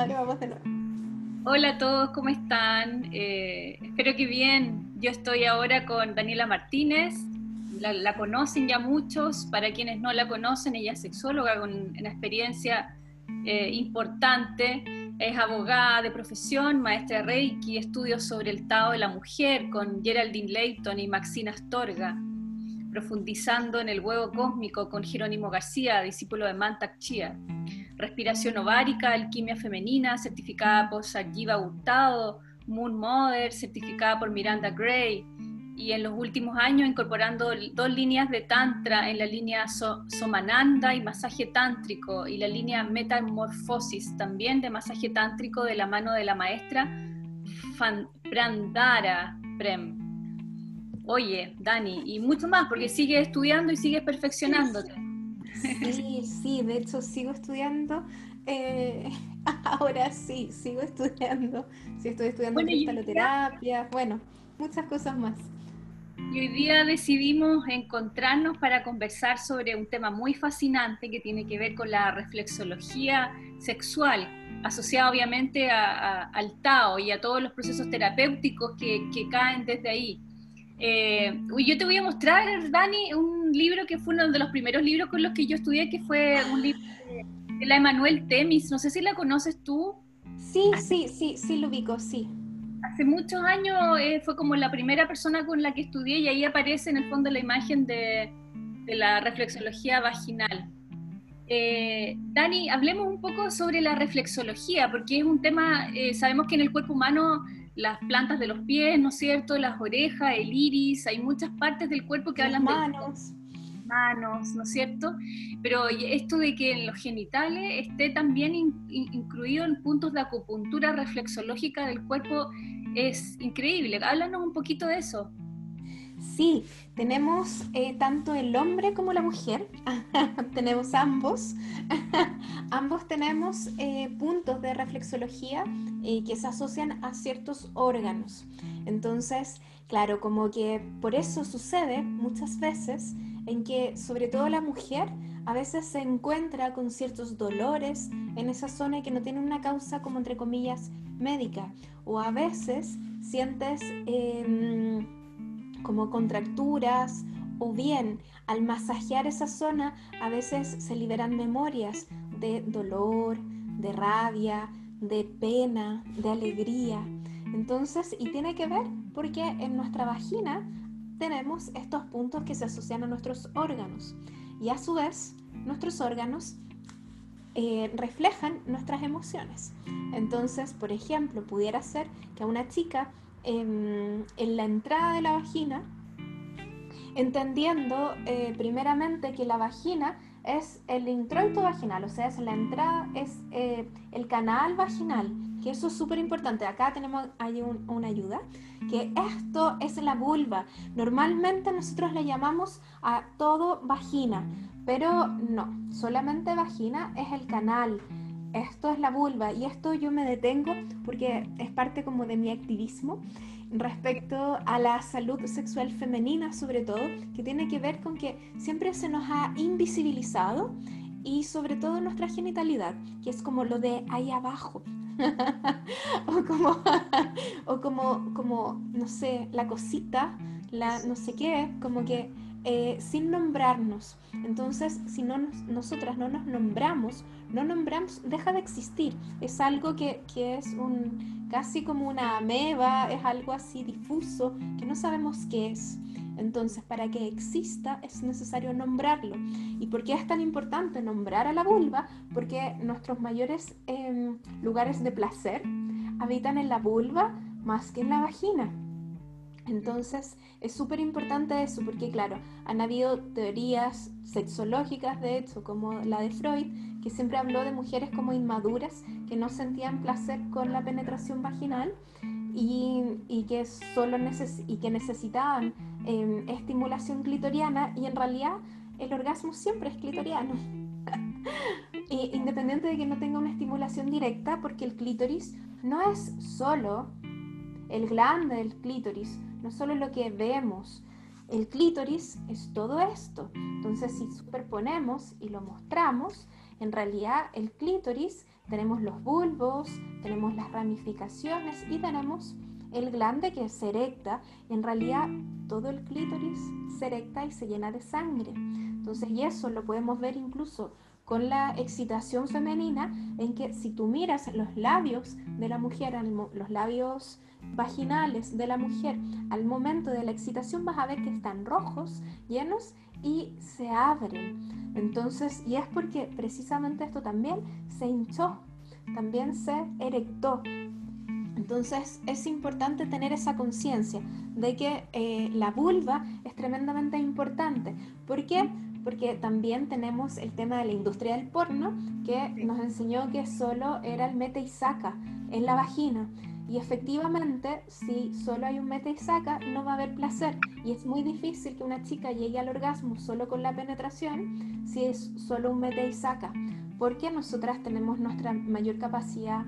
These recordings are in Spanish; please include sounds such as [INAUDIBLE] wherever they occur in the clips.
Ahora vamos de nuevo. Hola a todos, ¿cómo están? Eh, espero que bien. Yo estoy ahora con Daniela Martínez. La, conocen ya muchos. Para quienes no la conocen, ella es sexóloga con una experiencia eh, importante. Es abogada de profesión, maestra de Reiki, estudios sobre el Tao de la mujer con Geraldine Layton y Maxina Astorga profundizando en el huevo cósmico con Jerónimo García, discípulo de Mantak Chia. Respiración ovárica, alquimia femenina, certificada por Sajiva Hurtado, Moon Mother, certificada por Miranda Gray. Y en los últimos años incorporando dos líneas de Tantra en la línea Somananda y masaje tántrico y la línea Metamorfosis también de masaje tántrico de la mano de la maestra Prandara Prem. Oye, Dani, y mucho más, porque sigues estudiando y sigues perfeccionándote. Sí, sí, de hecho sigo estudiando. Eh, [LAUGHS] ahora sí, sigo estudiando. Sí, estoy estudiando cristaloterapia, bueno, muchas cosas más. Y hoy día decidimos encontrarnos para conversar sobre un tema muy fascinante que tiene que ver con la reflexología sexual, asociada obviamente al Tao y a todos los procesos terapéuticos que, que caen desde ahí. Eh, yo te voy a mostrar, Dani, un libro que fue uno de los primeros libros con los que yo estudié, que fue un libro de, la Emanuel Temis. No sé si la conoces tú. Sí, sí, sí, sí lo ubico, sí. Hace muchos años eh, fue como la primera persona con la que estudié y ahí aparece en el fondo la imagen de, la reflexología vaginal. Eh, Dani, hablemos un poco sobre la reflexología, porque es un tema, sabemos que en el cuerpo humano las plantas de los pies, ¿no es cierto? Las orejas, el iris, hay muchas partes del cuerpo que hablan manos. de manos, ¿no es cierto? Pero esto de que en los genitales esté también incluido en puntos de acupuntura reflexológica del cuerpo es increíble. Háblanos un poquito de eso. Sí, tenemos eh, tanto el hombre como la mujer, [LAUGHS] tenemos ambos, [LAUGHS] ambos tenemos eh, puntos de reflexología eh, que se asocian a ciertos órganos. Entonces, claro, como que por eso sucede muchas veces en que sobre todo la mujer a veces se encuentra con ciertos dolores en esa zona que no tiene una causa como entre comillas médica. O a veces sientes em, como contracturas o bien al masajear esa zona a veces se liberan memorias de dolor, de rabia, de pena, de alegría. Entonces, y tiene que ver porque en nuestra vagina tenemos estos puntos que se asocian a nuestros órganos y a su vez nuestros órganos eh, reflejan nuestras emociones. Entonces, por ejemplo, pudiera ser que a una chica en, la entrada de la vagina, entendiendo eh, primeramente que la vagina es el introito vaginal, o sea, es la entrada, es eh, el canal vaginal, que eso es súper importante. Acá tenemos hay una ayuda, que esto es la vulva. Normalmente nosotros le llamamos a todo vagina, pero no, solamente vagina es el canal esto es la vulva y esto yo me detengo porque es parte como de mi activismo respecto a la salud sexual femenina sobre todo, que tiene que ver con que siempre se nos ha invisibilizado y sobre todo nuestra genitalidad, que es como lo de ahí abajo. [LAUGHS] o como, [LAUGHS] o como, como, no sé, la cosita, la no sé qué, como que eh, sin nombrarnos. Entonces, si no nosotras no nos nombramos, no nombramos, deja de existir. Es algo que, es un casi como una ameba, es algo así difuso, que no sabemos qué es. Entonces, para que exista es necesario nombrarlo. ¿Y por qué es tan importante nombrar a la vulva? Porque nuestros mayores em, lugares de placer habitan en la vulva más que en la vagina. Entonces es súper importante eso porque claro, han habido teorías sexológicas de hecho como la de Freud que siempre habló de mujeres como inmaduras que no sentían placer con la penetración vaginal y, que, solo y que necesitaban em, estimulación clitoriana y en realidad el orgasmo siempre es clitoriano. [LAUGHS] independiente de que no tenga una estimulación directa porque el clítoris no es solo el glande del clítoris, no solo lo que vemos, el clítoris es todo esto. Entonces, si superponemos y lo mostramos, en realidad el clítoris tenemos los bulbos, tenemos las ramificaciones y tenemos el glande que se erecta. En realidad, todo el clítoris se erecta y se llena de sangre. Entonces, y eso lo podemos ver incluso con la excitación femenina, en que si tú miras los labios de la mujer, los labios vaginales de la mujer, al momento de la excitación vas a ver que están rojos, llenos y se abren. Entonces, y es porque precisamente esto también se hinchó, también se erectó. Entonces es importante tener esa conciencia de que eh, la vulva es tremendamente importante. ¿Por qué? Porque también tenemos el tema de la industria del porno que nos enseñó que solo era el mete y saca en la vagina. Y efectivamente, si solo hay un mete y saca, no va a haber placer. Y es muy difícil que una chica llegue al orgasmo solo con la penetración si es solo un mete y saca. Porque nosotras tenemos nuestra mayor capacidad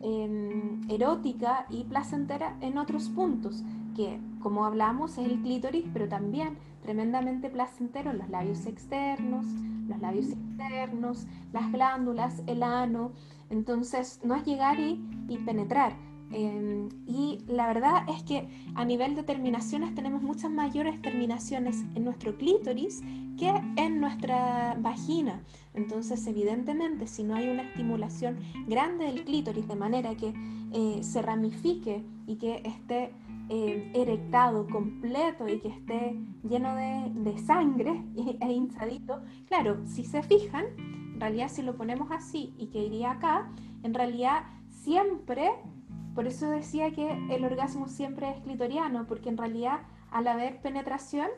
em, erótica y placentera en otros puntos, que como hablamos es el clítoris, pero también tremendamente placentero los labios externos, los labios internos, las glándulas, el ano. Entonces no es llegar y penetrar, Em, y la verdad es que a nivel de terminaciones tenemos muchas mayores terminaciones en nuestro clítoris que en nuestra vagina. Entonces, evidentemente, si no hay una estimulación grande del clítoris de manera que eh, se ramifique y que esté eh, erectado completo y que esté lleno de, sangre [LAUGHS] e hinchadito, claro, si se fijan, en realidad si lo ponemos así y que iría acá, en realidad siempre por eso decía que el orgasmo siempre es clitoriano, porque en realidad al haber penetración,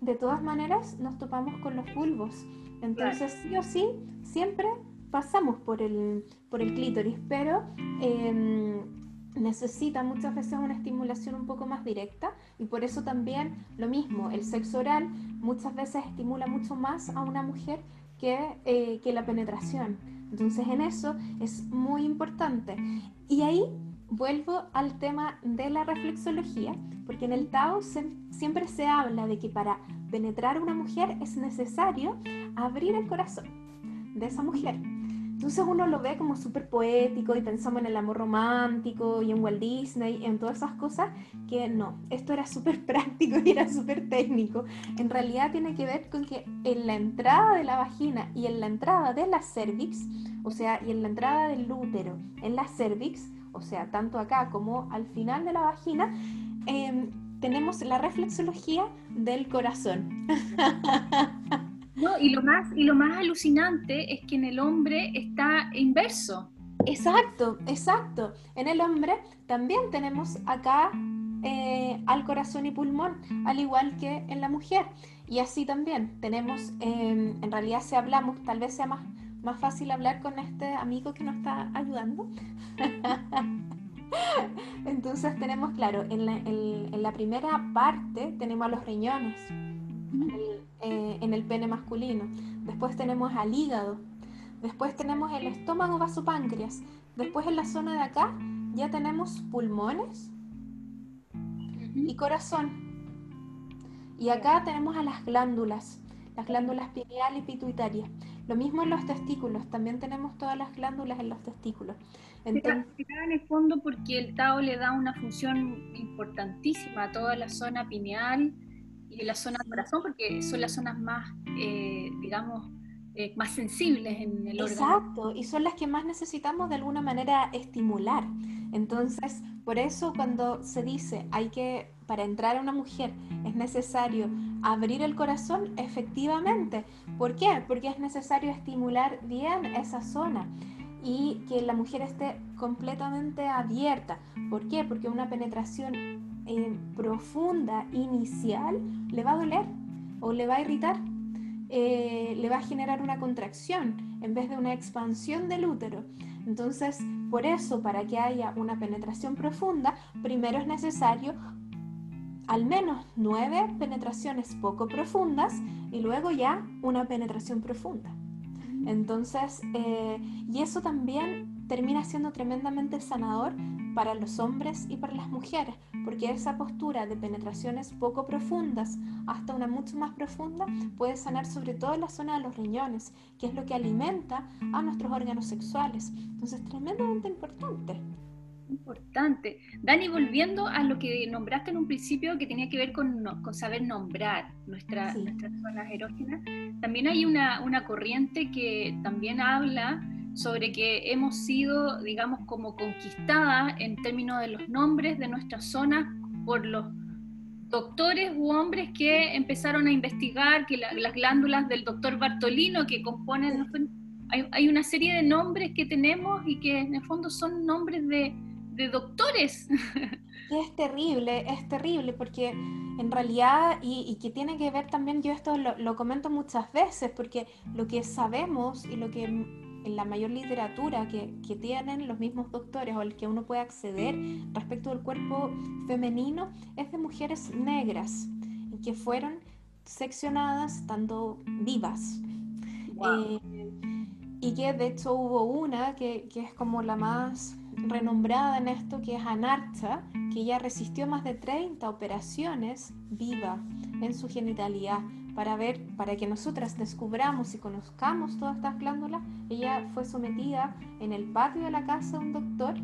de todas maneras nos topamos con los bulbos. Entonces, sí o sí, siempre pasamos por el, por el clítoris, pero em, necesita muchas veces una estimulación un poco más directa y por eso también lo mismo, el sexo oral muchas veces estimula mucho más a una mujer que, eh, que la penetración. Entonces en eso es muy importante. Y ahí vuelvo al tema de la reflexología, porque en el Tao siempre se habla de que para penetrar a una mujer es necesario abrir el corazón de esa mujer. Entonces uno lo ve como súper poético y pensamos en el amor romántico y en Walt Disney, en todas esas cosas, que no, esto era súper [LAUGHS] práctico y era súper técnico. En realidad tiene que ver con que en la entrada de la vagina y en la entrada de la cervix, o sea, y en la entrada del útero en la cervix, o sea, tanto acá como al final de la vagina, em, tenemos la reflexología del corazón. [LAUGHS] No, y lo más, y lo más alucinante es que en el hombre está inverso. Exacto, exacto. En el hombre también tenemos acá eh, al corazón y pulmón, al igual que en la mujer. Y así también tenemos, em, en realidad si hablamos, tal vez sea más más fácil hablar con este amigo que nos está ayudando. [LAUGHS] Entonces tenemos, claro, en la, primera parte tenemos a los riñones, eh, en el pene masculino. Después tenemos al hígado. Después tenemos el estómago vasopáncreas. Después en la zona de acá ya tenemos pulmones y corazón. Y acá tenemos a las glándulas, las glándulas pineal y pituitaria. Lo mismo en los testículos, también tenemos todas las glándulas en los testículos. Entonces, en el fondo porque el Tao le da una función importantísima a toda la zona pineal y la zona del corazón, porque son las zonas más, eh, digamos, eh, más sensibles en el órgano. Exacto, y son las que más necesitamos de alguna manera estimular. Entonces, por eso cuando se dice hay que, para entrar a una mujer es necesario abrir el corazón, efectivamente. ¿Por qué? Porque es necesario estimular bien esa zona y que la mujer esté completamente abierta. ¿Por qué? Porque una penetración eh, profunda, inicial, le va a doler o le va a irritar. Eh, le va a generar una contracción en vez de una expansión del útero. Entonces, por eso, para que haya una penetración profunda, primero es necesario al menos nueve penetraciones poco profundas y luego ya una penetración profunda. Entonces, eh, y eso también termina siendo tremendamente sanador para los hombres y para las mujeres, porque esa postura de penetraciones poco profundas hasta una mucho más profunda puede sanar sobre todo la zona de los riñones, que es lo que alimenta a nuestros órganos sexuales. Entonces, tremendamente importante importante. Dani, volviendo a lo que nombraste en un principio que tenía que ver con, con saber nombrar nuestra, nuestras zonas erógenas, también hay una, una corriente que también habla sobre que hemos sido, digamos, como conquistadas en términos de los nombres de nuestras zonas por los doctores u hombres que empezaron a investigar que las glándulas del doctor Bartolino que componen, hay, hay, una serie de nombres que tenemos y que en el fondo son nombres de, de doctores. [LAUGHS] Es terrible, es terrible, porque en realidad, y, que tiene que ver también, yo esto lo, comento muchas veces, porque lo que sabemos y lo que en la mayor literatura que, que, tienen los mismos doctores o el que uno puede acceder respecto al cuerpo femenino es de mujeres negras que fueron seccionadas estando vivas. Eh, y que de hecho hubo una que, que es como la más renombrada en esto, que es Anarcha, que ya resistió más de 30 operaciones viva en su genitalidad para ver, para que nosotras descubramos y conozcamos todas estas glándulas. Ella fue sometida en el patio de la casa de un doctor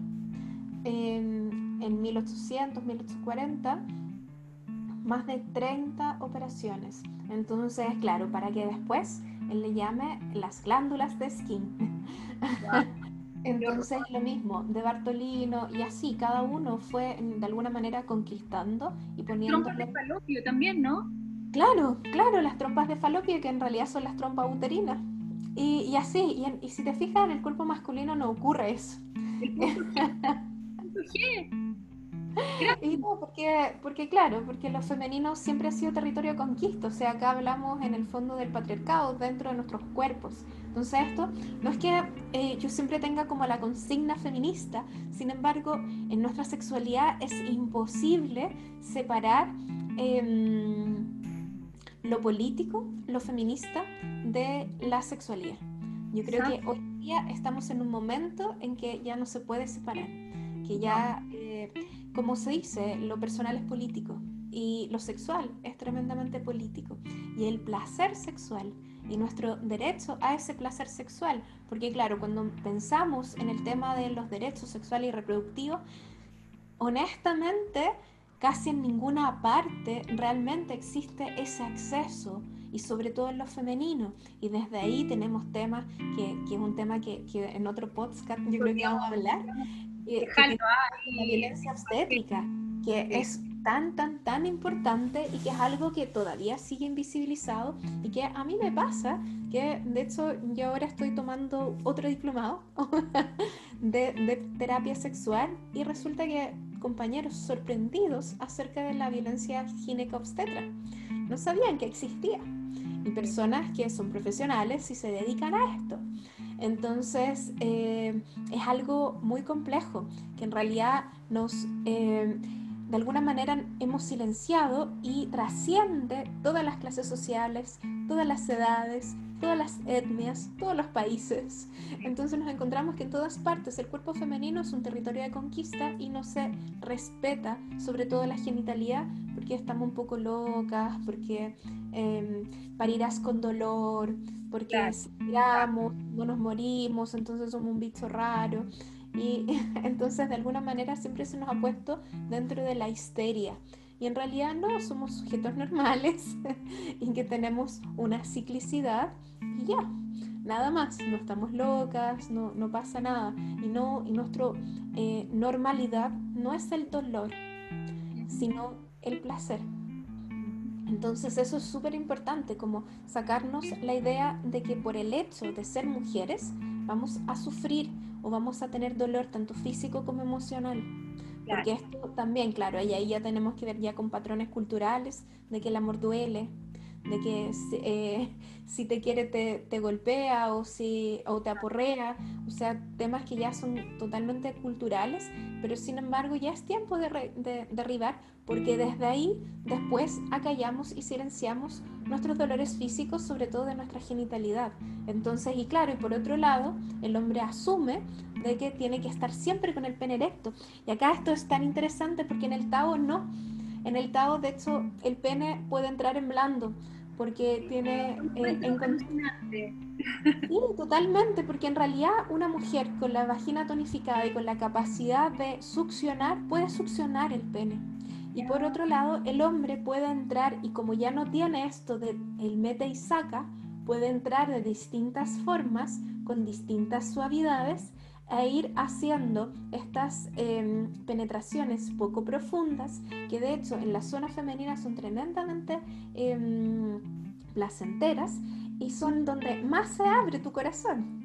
en, en 1800, 1840, más de 30 operaciones. Entonces, claro, para que después él le llame las glándulas de skin. [LAUGHS] Entonces lo mismo, de Bartolino y así, cada uno fue de alguna manera conquistando y poniendo... Trompas de falopio también, ¿no? Claro, claro, las trompas de falopio que en realidad son las trompas uterinas. Y, así, y, si te fijas, en el cuerpo masculino no ocurre eso. [LAUGHS] qué? Y no, porque, porque claro, porque lo femenino siempre ha sido territorio de conquista, o sea, acá hablamos en el fondo del patriarcado dentro de nuestros cuerpos. Entonces esto no es que eh, yo siempre tenga como la consigna feminista, sin embargo, en nuestra sexualidad es imposible separar em, lo político, lo feminista, de la sexualidad. Yo creo que hoy día estamos en un momento en que ya no se puede separar, que ya... Eh, como se dice, lo personal es político y lo sexual es tremendamente político. Y el placer sexual y nuestro derecho a ese placer sexual, porque claro, cuando pensamos en el tema de los derechos sexuales y reproductivos, honestamente, casi en ninguna parte realmente existe ese acceso y sobre todo en lo femenino. Y desde ahí tenemos temas que, que es un tema que, que, en otro podcast yo creo que vamos a hablar, la violencia obstétrica, que es tan, tan, tan importante y que es algo que todavía sigue invisibilizado y que a mí me pasa, que de hecho yo ahora estoy tomando otro diplomado [LAUGHS] de, de terapia sexual y resulta que compañeros sorprendidos acerca de la violencia gineco-obstetra no sabían que existía y personas que son profesionales y se dedican a esto. Entonces, eh, es algo muy complejo que en realidad nos, eh, de alguna manera, hemos silenciado y trasciende todas las clases sociales, todas las edades, todas las etnias, todos los países. Entonces nos encontramos que en todas partes el cuerpo femenino es un territorio de conquista y no se respeta, sobre todo la genitalidad, porque estamos un poco locas, porque eh, parirás con dolor, porque si tiramos, no nos morimos, entonces somos un bicho raro. Y [LAUGHS] entonces de alguna manera siempre se nos ha puesto dentro de la histeria. Y en realidad no, somos sujetos normales [LAUGHS] y que tenemos una ciclicidad y ya, nada más, no estamos locas, no, no pasa nada. Y, no, y nuestra eh, normalidad no es el dolor, sino el placer. Entonces eso es súper importante, como sacarnos la idea de que por el hecho de ser mujeres vamos a sufrir o vamos a tener dolor tanto físico como emocional. Porque esto también, claro, y ahí ya tenemos que ver ya con patrones culturales de que el amor duele, de que eh, [LAUGHS] si te quiere te, golpea o, si, o te aporrea, o sea, temas que ya son totalmente culturales, pero sin embargo ya es tiempo de, derribar porque desde ahí después acallamos y silenciamos nuestros dolores físicos, sobre todo de nuestra genitalidad. Entonces, y claro, y por otro lado, el hombre asume de que tiene que estar siempre con el pene erecto. Y acá esto es tan interesante porque en el Tao no. En el Tao, de hecho, el pene puede entrar en blando porque tiene eh, Sí, totalmente, porque en realidad una mujer con la vagina tonificada y con la capacidad de succionar puede succionar el pene. Y por otro lado, el hombre puede entrar y como ya no tiene esto de el mete y saca, puede entrar de distintas formas, con distintas suavidades e ir haciendo estas em, penetraciones poco profundas, que de hecho en la zona femenina son tremendamente em, placenteras y son donde más se abre tu corazón.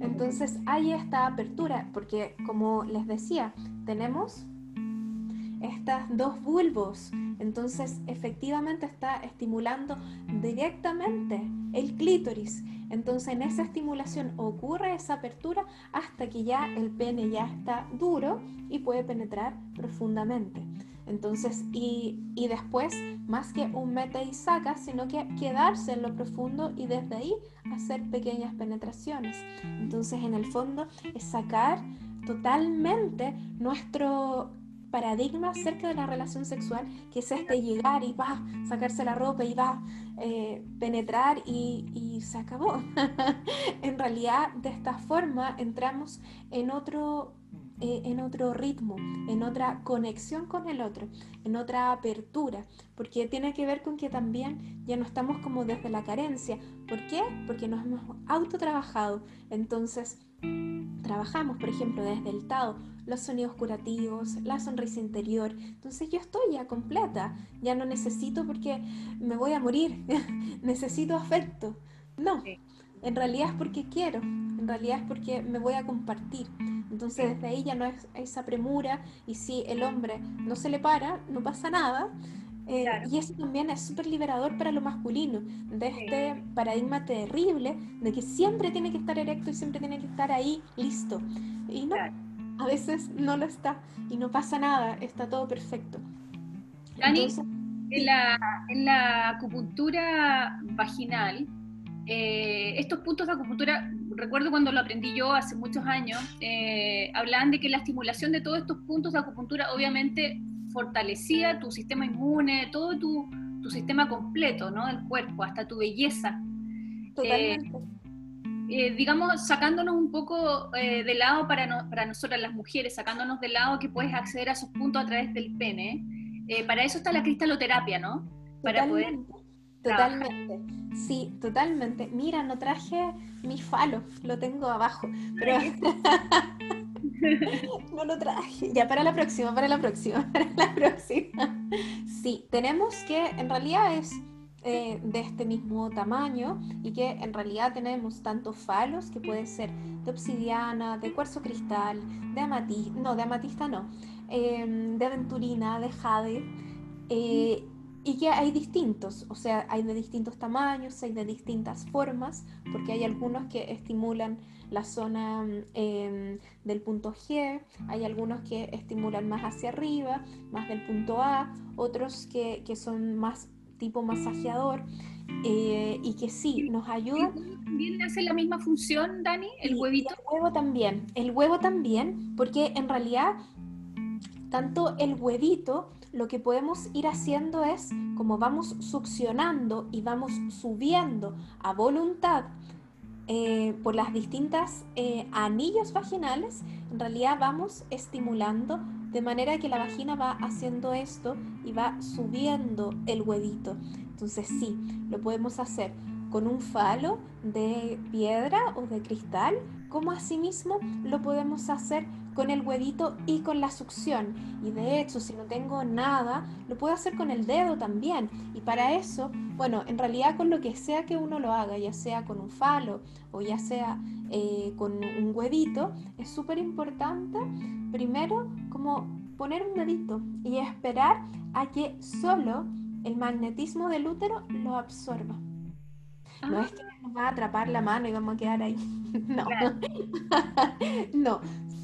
Entonces hay esta apertura, porque como les decía, tenemos estas dos bulbos, entonces efectivamente está estimulando directamente el clítoris. Entonces en esa estimulación ocurre esa apertura hasta que ya el pene ya está duro y puede penetrar profundamente. Entonces, y, después, más que un mete y saca, sino que quedarse en lo profundo y desde ahí hacer pequeñas penetraciones. Entonces, en el fondo, es sacar totalmente nuestro paradigma acerca de la relación sexual, que es este llegar y va, sacarse la ropa y va, eh, penetrar y, y, se acabó. [LAUGHS] en realidad, de esta forma entramos en otro eh, en otro ritmo, en otra conexión con el otro, en otra apertura, porque tiene que ver con que también ya no estamos como desde la carencia. ¿Por qué? Porque nos hemos autotrabajado. Entonces, trabajamos, por ejemplo, desde el Tao, los sonidos curativos, la sonrisa interior. Entonces yo estoy ya completa, ya no necesito porque me voy a morir, [LAUGHS] necesito afecto. No, en realidad es porque quiero, en realidad es porque me voy a compartir. Entonces desde ahí ya no es esa premura y si el hombre no se le para, no pasa nada. Eh, y eso también es súper liberador para lo masculino, de este paradigma terrible de que siempre tiene que estar erecto y siempre tiene que estar ahí listo. Y no, a veces no lo está y no pasa nada, está todo perfecto. Dani, en, la, en la acupuntura vaginal, eh, estos puntos de acupuntura, recuerdo cuando lo aprendí yo hace muchos años, eh, hablaban de que la estimulación de todos estos puntos de acupuntura obviamente fortalecía tu sistema inmune, todo tu, tu sistema completo, ¿no? Del cuerpo, hasta tu belleza. Totalmente. Eh, digamos, sacándonos un poco de lado para, para nosotras las mujeres, sacándonos de lado que puedes acceder a esos puntos a través del pene. para eso está la cristaloterapia, ¿no? Para poder Totalmente, sí, totalmente. Mira, no traje mi falo, lo tengo abajo, pero [LAUGHS] no lo traje. Ya, para la próxima, para la próxima, [LAUGHS] para la próxima. Sí, tenemos que, en realidad es eh, de este mismo tamaño y que en realidad tenemos tantos falos que puede ser de obsidiana, de cuarzo cristal, de amatista, no, de amatista no, em, de aventurina, de jade. Eh, y que hay distintos, o sea, hay de distintos tamaños, hay de distintas formas, porque hay algunos que estimulan la zona em, del punto G, hay algunos que estimulan más hacia arriba, más del punto A, otros que, que son más tipo masajeador eh, y que sí, nos ayudan. ¿También hace la misma función, Dani, el huevito? El huevo también, el huevo también, porque en realidad tanto el huevito lo que podemos ir haciendo es, como vamos succionando y vamos subiendo a voluntad eh, por las distintas eh, anillos vaginales, en realidad vamos estimulando de manera que la vagina va haciendo esto y va subiendo el huevito. Entonces sí, lo podemos hacer con un falo de piedra o de cristal, como asimismo lo podemos hacer con el huevito y con la succión. Y de hecho, si no tengo nada, lo puedo hacer con el dedo también. Y para eso, bueno, en realidad con lo que sea que uno lo haga, ya sea con un falo o ya sea eh, con un huevito, es súper importante primero como poner un dedito y esperar a que solo el magnetismo del útero lo absorba. No es que nos va a atrapar la mano y vamos a quedar ahí. [LAUGHS] No. [LAUGHS] no.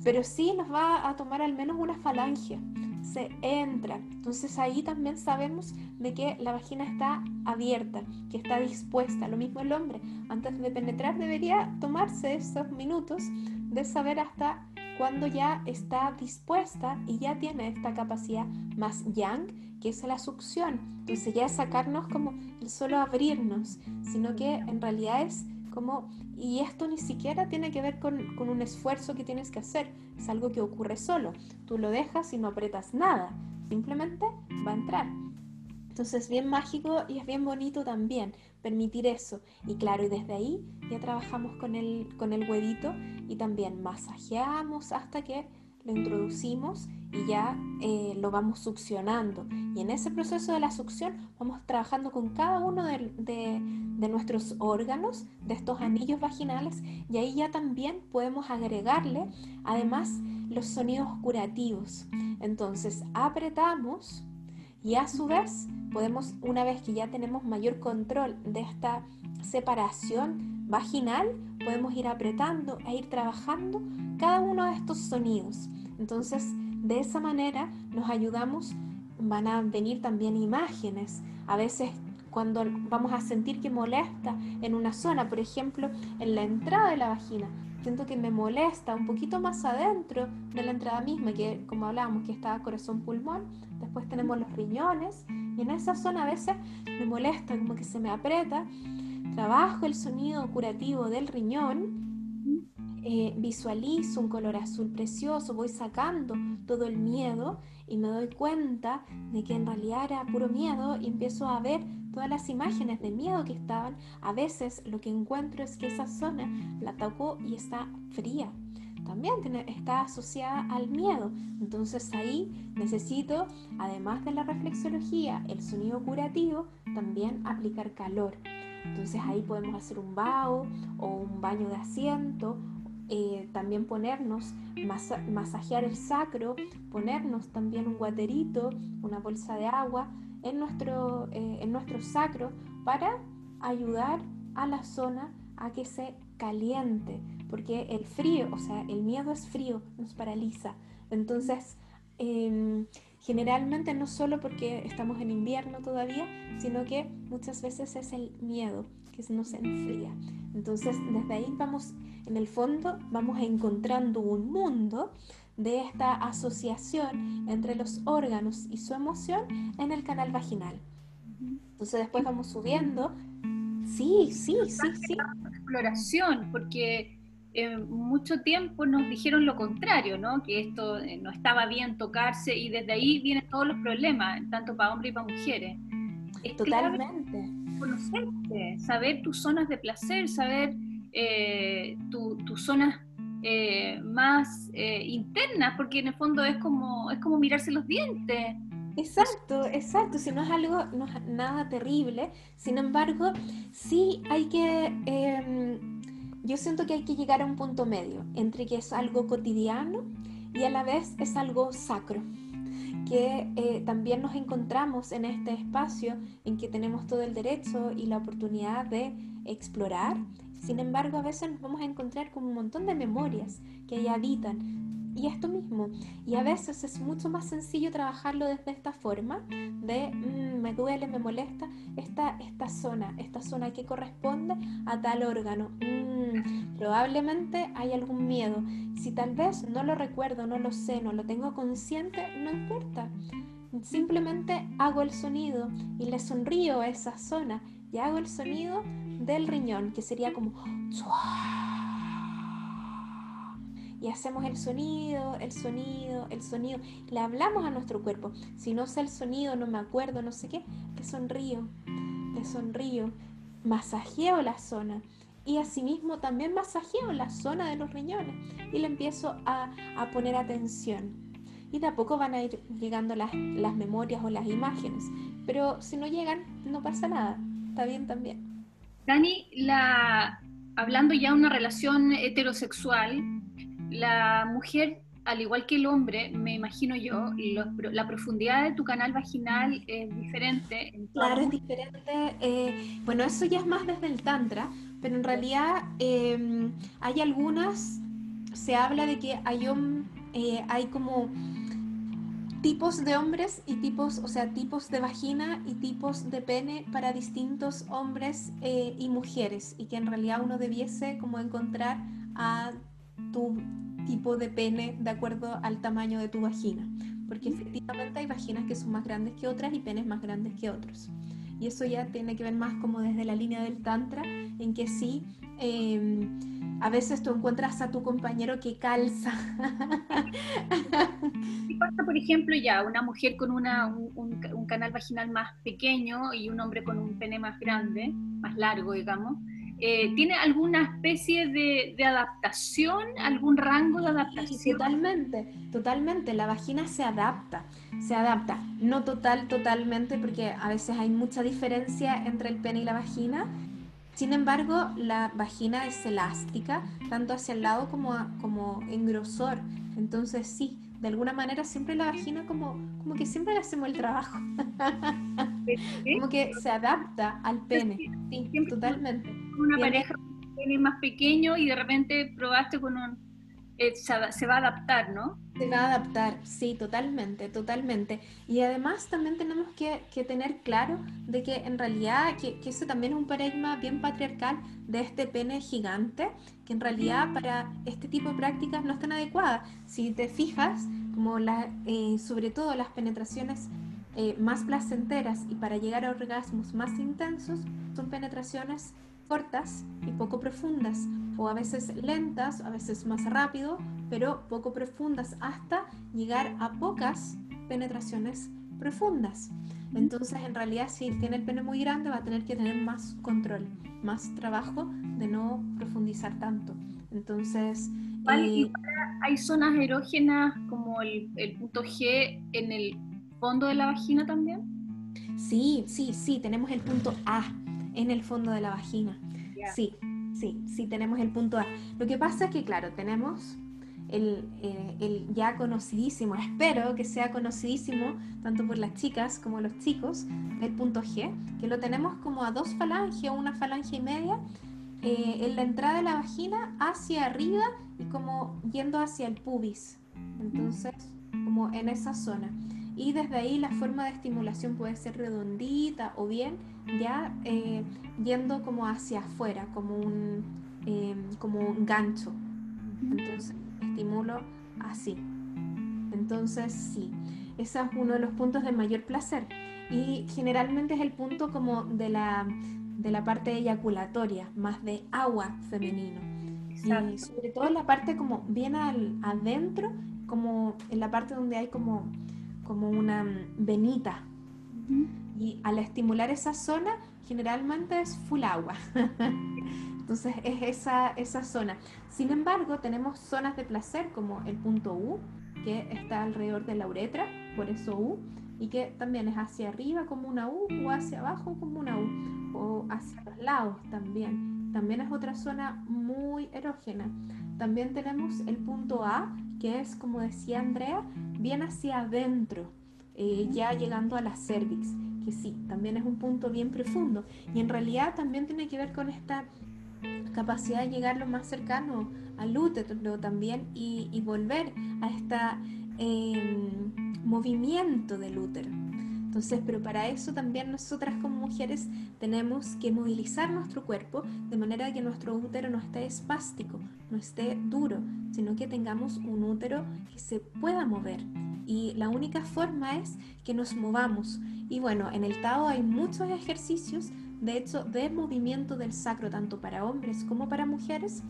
Pero sí nos va a tomar al menos una falange. Se entra. Entonces ahí también sabemos de que la vagina está abierta, que está dispuesta. Lo mismo el hombre. Antes de penetrar debería tomarse esos minutos de saber hasta cuando ya está dispuesta y ya tiene esta capacidad más yang, que es la succión. Entonces ya es sacarnos como el solo abrirnos, sino que en realidad es y esto ni siquiera tiene que ver con, con un esfuerzo que tienes que hacer, es algo que ocurre solo. Tú lo dejas y no apretas nada, simplemente va a entrar. Entonces es bien mágico y es bien bonito también permitir eso. Y claro, y desde ahí ya trabajamos con el, con el huevito y también masajeamos hasta que lo introducimos y ya eh, lo vamos succionando. Y en ese proceso de la succión vamos trabajando con cada uno de, de, nuestros órganos, de estos anillos vaginales, y ahí ya también podemos agregarle además los sonidos curativos. Entonces apretamos y a su vez podemos, una vez que ya tenemos mayor control de esta separación vaginal, podemos ir apretando e ir trabajando cada uno de estos sonidos. Entonces, de esa manera nos ayudamos, van a venir también imágenes. A veces cuando vamos a sentir que molesta en una zona, por ejemplo, en la entrada de la vagina, siento que me molesta un poquito más adentro de la entrada misma, que como hablábamos, que está corazón-pulmón, después tenemos los riñones, y en esa zona a veces me molesta, como que se me aprieta, trabajo el sonido curativo del riñón, eh, visualizo un color azul precioso, voy sacando todo el miedo y me doy cuenta de que en realidad era puro miedo y empiezo a ver todas las imágenes de miedo que estaban. A veces lo que encuentro es que esa zona la tocó y está fría. También está asociada al miedo. Entonces ahí necesito, además de la reflexología, el sonido curativo, también aplicar calor. Entonces ahí podemos hacer un bao o un baño de asiento eh, también ponernos, masajear el sacro, ponernos también un guaterito, una bolsa de agua en nuestro, eh, en nuestro sacro para ayudar a la zona a que se caliente, porque el frío, o sea, el miedo es frío, nos paraliza. Entonces, em, generalmente no solo porque estamos en invierno todavía, sino que muchas veces es el miedo que nos enfría. Entonces, desde ahí vamos, en el fondo, vamos encontrando un mundo de esta asociación entre los órganos y su emoción en el canal vaginal. Entonces después vamos subiendo. Sí, sí, sí, sí. Exploración, porque eh, mucho tiempo nos dijeron lo contrario, ¿no? Que esto eh, no estaba bien tocarse y desde ahí vienen todos los problemas, tanto para hombres y para mujeres. Totalmente conocerte, saber tus zonas de placer, saber eh, tus zonas eh, más eh, internas, porque en el fondo es como, es como mirarse los dientes. Exacto, exacto, si no es algo, no es nada terrible, sin embargo, sí hay que, em, yo siento que hay que llegar a un punto medio entre que es algo cotidiano y a la vez es algo sacro que eh, también nos encontramos en este espacio en que tenemos todo el derecho y la oportunidad de explorar. Sin embargo, a veces nos vamos a encontrar con un montón de memorias que ahí habitan y esto mismo. Y a veces es mucho más sencillo trabajarlo desde esta forma de mm, me duele, me molesta esta, esta zona, esta zona que corresponde a tal órgano. Mm, probablemente hay algún miedo. Si tal vez no lo recuerdo, no lo sé, no lo tengo consciente, no importa. Simplemente hago el sonido y le sonrío a esa zona y hago el sonido del riñón, que sería como y hacemos el sonido, el sonido, el sonido. Le hablamos a nuestro cuerpo. Si no sé el sonido, no me acuerdo, no sé qué, le sonrío, le sonrío, masajeo la zona. Y asimismo también masajeo la zona de los riñones y le empiezo a, poner atención. Y de a poco van a ir llegando las, las memorias o las imágenes. Pero si no llegan, no pasa nada. Está bien también. Dani, la, hablando ya de una relación heterosexual, la mujer al igual que el hombre, me imagino yo, la profundidad de tu canal vaginal es diferente. Claro, es diferente. Eh, bueno, eso ya es más desde el Tantra, pero en realidad em, hay algunas, se habla de que hay, eh, hay como tipos de hombres y tipos, o sea, tipos de vagina y tipos de pene para distintos hombres eh, y mujeres, y que en realidad uno debiese como encontrar a tu tipo de pene de acuerdo al tamaño de tu vagina, porque efectivamente hay vaginas que son más grandes que otras y penes más grandes que otros. Y eso ya tiene que ver más como desde la línea del tantra, en que sí, em, a veces tú encuentras a tu compañero que calza. ¿Qué pasa, por ejemplo, ya una mujer con una, un, un, canal vaginal más pequeño y un hombre con un pene más grande, más largo, digamos? Eh, ¿tiene alguna especie de, adaptación, algún rango de adaptación? totalmente, totalmente. La vagina se adapta, se adapta. No total, totalmente, porque a veces hay mucha diferencia entre el pene y la vagina. Sin embargo, la vagina es elástica, tanto hacia el lado como, como en grosor. Entonces, sí, de alguna manera siempre la vagina como, como que siempre le hacemos el trabajo. [LAUGHS] como que se adapta al pene. Sí, totalmente una pareja tiene más pequeño y de repente probaste con un... Eh, se, va a adaptar, ¿no? Se va a adaptar, sí, totalmente, totalmente. Y además también tenemos que, que tener claro de que en realidad, que, que, eso también es un paradigma bien patriarcal de este pene gigante, que en realidad para este tipo de prácticas no están adecuadas. Si te fijas, como la, eh, sobre todo las penetraciones eh, más placenteras y para llegar a orgasmos más intensos, son penetraciones cortas y poco profundas, o a veces lentas, a veces más rápido, pero poco profundas, hasta llegar a pocas penetraciones profundas. Entonces, en realidad, si tiene el pene muy grande, va a tener que tener más control, más trabajo de no profundizar tanto. Entonces, eh, ¿hay zonas erógenas como el, el punto G en el fondo de la vagina también? Sí, sí, sí, tenemos el punto A, en el fondo de la vagina. Sí, sí, sí, tenemos el punto A. Lo que pasa es que, claro, tenemos el, eh, el, ya conocidísimo, espero que sea conocidísimo tanto por las chicas como los chicos, el punto G, que lo tenemos como a dos falanges o una falange y media eh, en la entrada de la vagina hacia arriba y como yendo hacia el pubis. Entonces, como en esa zona y desde ahí la forma de estimulación puede ser redondita o bien ya eh, yendo como hacia afuera, como un, eh, como un gancho. Entonces, estimulo así. Entonces, sí, ese es uno de los puntos de mayor placer. Y generalmente es el punto como de la, de la parte eyaculatoria, más de agua femenino. Y sobre todo en la parte como bien al, adentro, como en la parte donde hay como como una venita. Y al estimular esa zona, generalmente es full agua. [LAUGHS] Entonces es esa, esa zona. Sin embargo, tenemos zonas de placer como el punto U, que está alrededor de la uretra, por eso U, y que también es hacia arriba como una U o hacia abajo como una U, o hacia los lados también. También es otra zona muy erógena. También tenemos el punto A, que es, como decía Andrea, bien hacia adentro, eh, ya llegando a la cervix, que sí, también es un punto bien profundo. Y en realidad también tiene que ver con esta capacidad de llegar lo más cercano al útero también y, volver a este movimiento del útero. Entonces, pero para eso también nosotras como mujeres tenemos que movilizar nuestro cuerpo de manera que nuestro útero no esté espástico, no esté duro, sino que tengamos un útero que se pueda mover. Y la única forma es que nos movamos. Y bueno, en el Tao hay muchos ejercicios, de hecho, de movimiento del sacro, tanto para hombres como para mujeres,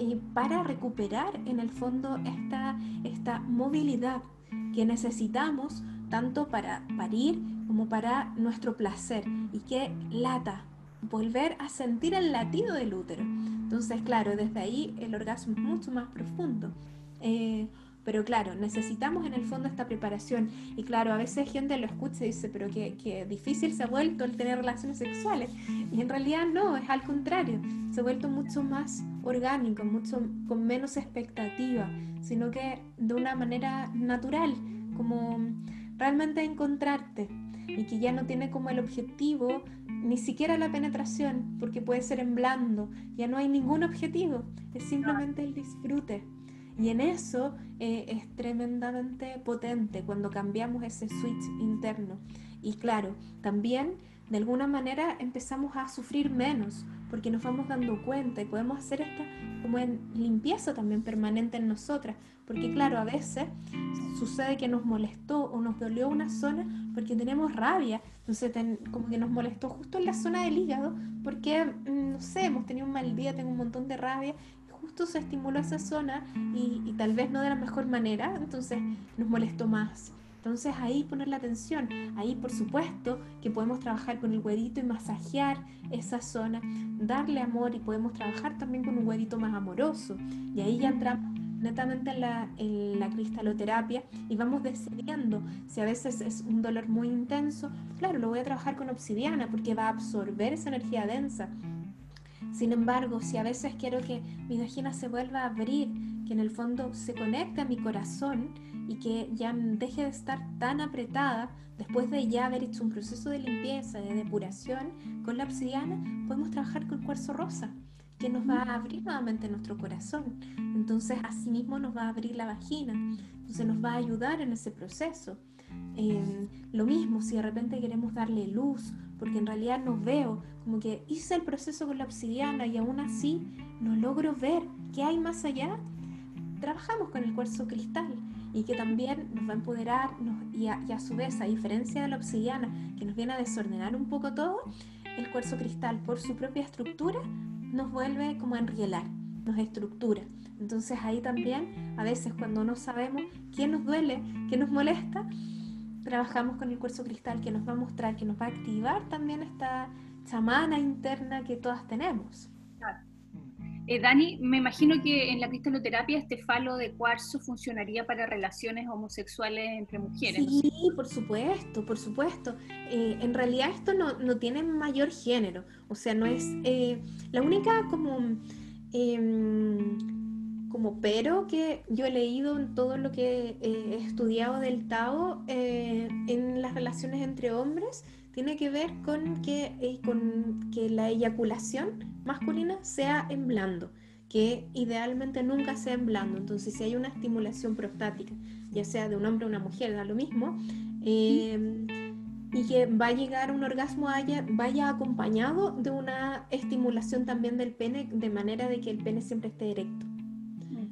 y para recuperar en el fondo esta, esta movilidad que necesitamos tanto para parir como para nuestro placer y que lata, volver a sentir el latido del útero. Entonces, claro, desde ahí el orgasmo es mucho más profundo. Eh, Pero claro, necesitamos en el fondo esta preparación. Y claro, a veces gente lo escucha y dice, pero qué, difícil se ha vuelto el tener relaciones sexuales. Y en realidad no, es al contrario. Se ha vuelto mucho más orgánico, mucho con menos expectativa, sino que de una manera natural, como realmente encontrarte y que ya no tiene como el objetivo ni siquiera la penetración, porque puede ser en blando, ya no hay ningún objetivo, es simplemente el disfrute. Y en eso eh, es tremendamente potente cuando cambiamos ese switch interno. Y claro, también de alguna manera empezamos a sufrir menos, porque nos vamos dando cuenta y podemos hacer esta como en limpieza también permanente en nosotras, porque claro, a veces sucede que nos molestó o nos dolió una zona porque tenemos rabia, entonces como que nos molestó justo en la zona del hígado, porque, mm, no sé, hemos tenido un mal día, tengo un montón de rabia, justo se estimuló esa zona y, y tal vez no de la mejor manera, entonces nos molestó más. Entonces ahí poner la atención, ahí por supuesto que podemos trabajar con el huevito y masajear esa zona, darle amor y podemos trabajar también con un huevito más amoroso. Y ahí ya entramos netamente en la, en la cristaloterapia y vamos decidiendo si a veces es un dolor muy intenso, claro, lo voy a trabajar con obsidiana porque va a absorber esa energía densa. Sin embargo, si a veces quiero que mi vagina se vuelva a abrir, que en el fondo se conecte a mi corazón y que ya deje de estar tan apretada, después de ya haber hecho un proceso de limpieza, de depuración con la obsidiana, podemos trabajar con cuarzo rosa que nos va a abrir nuevamente nuestro corazón. Entonces, asimismo nos va a abrir la vagina. Entonces, nos va a ayudar en ese proceso. Em, lo mismo, si de repente queremos darle luz, porque en realidad no veo, como que hice el proceso con la obsidiana y aún así no logro ver qué hay más allá, trabajamos con el cuarzo cristal y que también nos va a empoderar y, a, a, su vez, a diferencia de la obsidiana, que nos viene a desordenar un poco todo, el cuarzo cristal por su propia estructura nos vuelve como a enrielar, nos estructura. Entonces ahí también, a veces cuando no sabemos qué nos duele, qué nos molesta, trabajamos con el cuarzo cristal que nos va a mostrar, que nos va a activar también esta chamana interna que todas tenemos. Eh, Dani, me imagino que en la cristaloterapia este falo de cuarzo funcionaría para relaciones homosexuales entre mujeres. Sí, por supuesto, por supuesto. Eh, en realidad esto no, no, tiene mayor género, o sea, no es eh, la única como, em, como pero que yo he leído en todo lo que he estudiado del Tao en las relaciones entre hombres tiene que ver con que, eh, con que la eyaculación masculina sea en blando, que idealmente nunca sea en blando. Entonces, si hay una estimulación prostática, ya sea de un hombre o una mujer, da lo mismo, em, y que va a llegar un orgasmo haya, vaya acompañado de una estimulación también del pene, de manera de que el pene siempre esté erecto.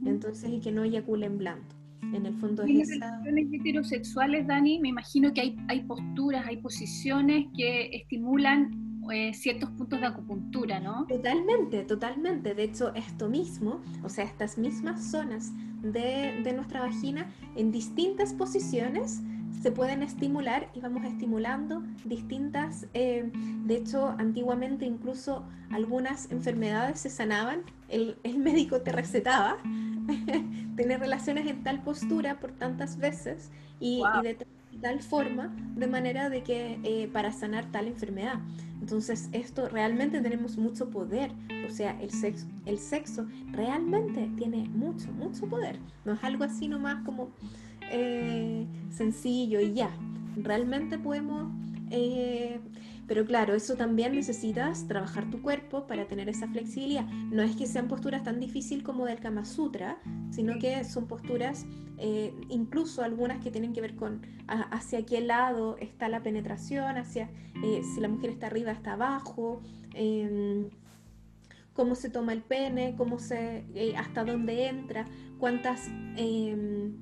Entonces, y que no eyacule en blando. En el fondo es En relaciones heterosexuales, Dani, me imagino que hay, hay posturas, hay posiciones que estimulan eh, ciertos puntos de acupuntura, ¿no? Totalmente, totalmente. De hecho, esto mismo, o sea, estas mismas zonas de, de nuestra vagina en distintas posiciones se pueden estimular y vamos estimulando distintas, eh, de hecho antiguamente incluso algunas enfermedades se sanaban, el, el médico te recetaba [LAUGHS] tener relaciones en tal postura por tantas veces y, de tal forma, de manera de que eh, para sanar tal enfermedad. Entonces esto realmente tenemos mucho poder, o sea, el sexo, el sexo realmente tiene mucho, mucho poder. No es algo así nomás como eh, sencillo y ya. Realmente podemos eh, pero claro, eso también necesitas trabajar tu cuerpo para tener esa flexibilidad. No es que sean posturas tan difíciles como del Kama Sutra, sino que son posturas, eh, incluso algunas que tienen que ver con hacia qué lado está la penetración, hacia si la mujer está arriba, está abajo. Em, cómo se toma el pene, cómo se, hasta dónde entra, cuántas em,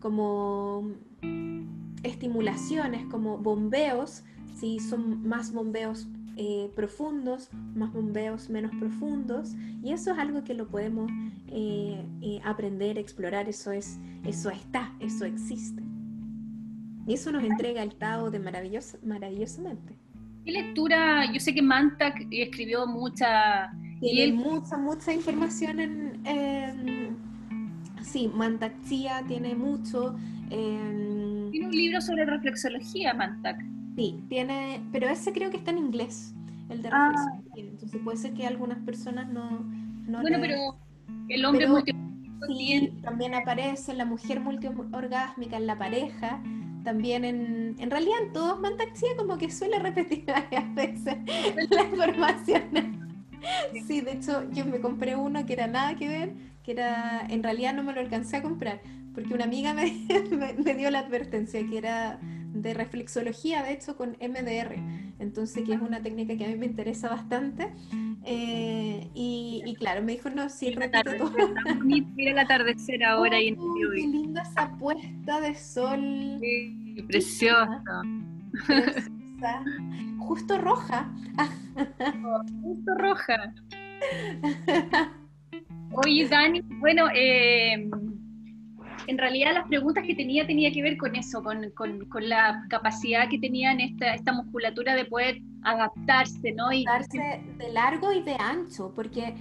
como estimulaciones, como bombeos si son más bombeos eh, profundos, más bombeos menos profundos, y eso es algo que lo podemos eh, eh, aprender, explorar, eso, es, eso está, eso existe. Y eso nos entrega el Tao de maravilloso, maravillosamente. ¿Qué lectura? Yo sé que Mantak escribió mucha... Tiene mucha, mucha información en, Sí, Mantaxia tiene mucho. Em, tiene un libro sobre reflexología, Mantac. Sí, tiene, pero ese creo que está en inglés, el de ah. reflexología. Entonces puede ser que algunas personas no. bueno, pero el hombre Sí, también aparece la mujer multiorgásmica en la pareja. También en, en realidad en todos Mantaxia como que suele repetir [LAUGHS] varias veces la información. Sí, de hecho yo me compré uno que era nada que ver, que era, en realidad no me lo alcancé a comprar, porque una amiga me, [LAUGHS] me, dio la advertencia que era de reflexología, de hecho con MDR, entonces que es una técnica que a mí me interesa bastante. Eh, y, claro, me dijo, no, sí, repito todo. Mira el atardecer ahora y en el Qué linda esa puesta de sol. Sí, preciosa. Justo roja. Justo roja. [LAUGHS] Oye, Dani, bueno, eh, en realidad las preguntas que tenía tenía que ver con eso, con, con, la capacidad que tenía en esta, esta musculatura de poder adaptarse, ¿no? Y adaptarse de largo y de ancho, porque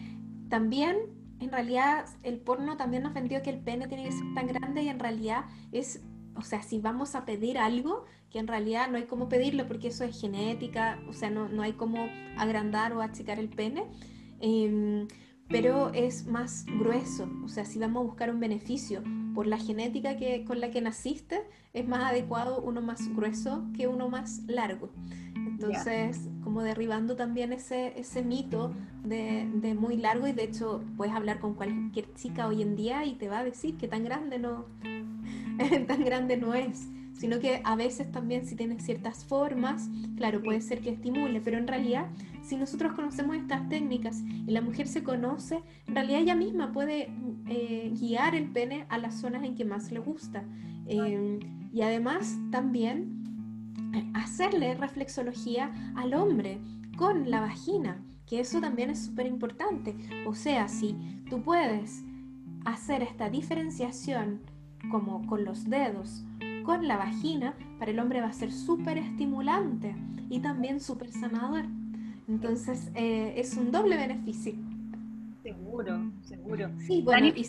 también en realidad el porno también nos vendió que el pene tiene que ser tan grande y en realidad es, o sea, si vamos a pedir algo, que en realidad no hay cómo pedirlo porque eso es genética, o sea, no, no hay cómo agrandar o achicar el pene. Eh, pero es más grueso. O sea, si vamos a buscar un beneficio por la genética que, con la que naciste, es más adecuado uno más grueso que uno más largo. Entonces, como derribando también ese, ese mito de, de, muy largo y de hecho puedes hablar con cualquier chica hoy en día y te va a decir que tan grande no, [LAUGHS] tan grande no es sino que a veces también si tiene ciertas formas, claro, puede ser que estimule, pero en realidad si nosotros conocemos estas técnicas y la mujer se conoce, en realidad ella misma puede eh, guiar el pene a las zonas en que más le gusta. Em, y además también eh, hacerle reflexología al hombre con la vagina, que eso también es súper importante. O sea, si tú puedes hacer esta diferenciación como con los dedos, con la vagina, para el hombre va a ser súper estimulante y también súper sanador. Entonces eh, es un doble beneficio. Seguro, seguro. Sí, bueno, y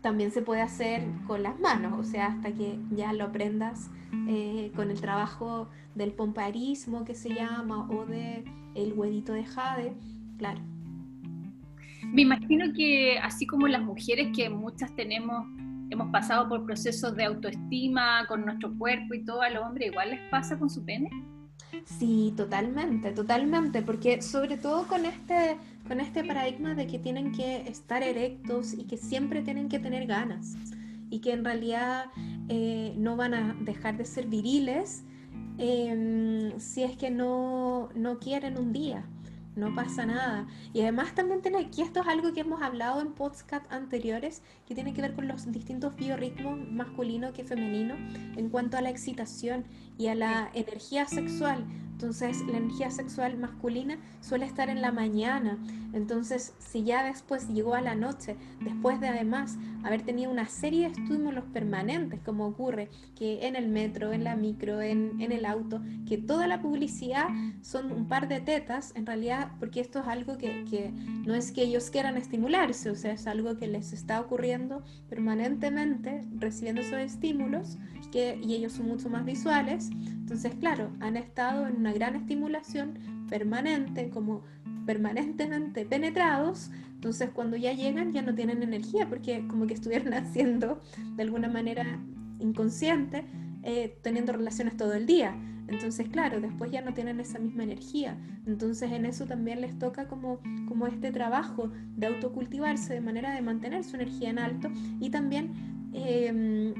también se puede hacer con las manos, o sea, hasta que ya lo aprendas eh, con el trabajo del pomparismo que se llama o de el huevito de jade, claro. Me imagino que así como las mujeres que muchas tenemos, hemos pasado por procesos de autoestima con nuestro cuerpo y todo, a los hombres igual les pasa con su pene. Sí, totalmente, totalmente, porque sobre todo con este, con este paradigma de que tienen que estar erectos y que siempre tienen que tener ganas y que en realidad eh, no van a dejar de ser viriles em, si es que no, no quieren un día no pasa nada. Y además también tiene, aquí esto es algo que hemos hablado en podcast anteriores, que tiene que ver con los distintos biorritmos masculino que femenino en cuanto a la excitación y a la energía sexual. Entonces la energía sexual masculina suele estar en la mañana. Entonces si ya después llegó a la noche, después de además haber tenido una serie de estímulos permanentes, como ocurre que en el metro, en la micro, en, en el auto, que toda la publicidad son un par de tetas, en realidad porque esto es algo que, que no es que ellos quieran estimularse, o sea, es algo que les está ocurriendo permanentemente, recibiendo esos estímulos que, y ellos son mucho más visuales. Entonces, claro, han estado en una gran estimulación permanente, como permanentemente penetrados, entonces cuando ya llegan ya no tienen energía porque como que estuvieran [LAUGHS] haciendo de alguna manera inconsciente, eh, teniendo relaciones todo el día. Entonces, claro, después ya no tienen esa misma energía. Entonces, en eso también les toca como, como este trabajo de autocultivarse de manera de mantener su energía en alto y también em,